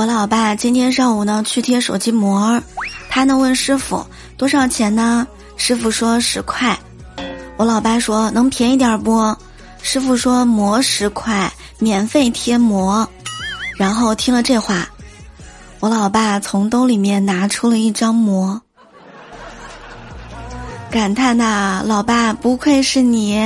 我老爸今天上午呢去贴手机膜他呢问师傅多少钱呢师傅说十块我老爸说能便宜点不师傅说膜十块免费贴膜然后听了这话我老爸从兜里面拿出了一张膜感叹呐老爸不愧是你。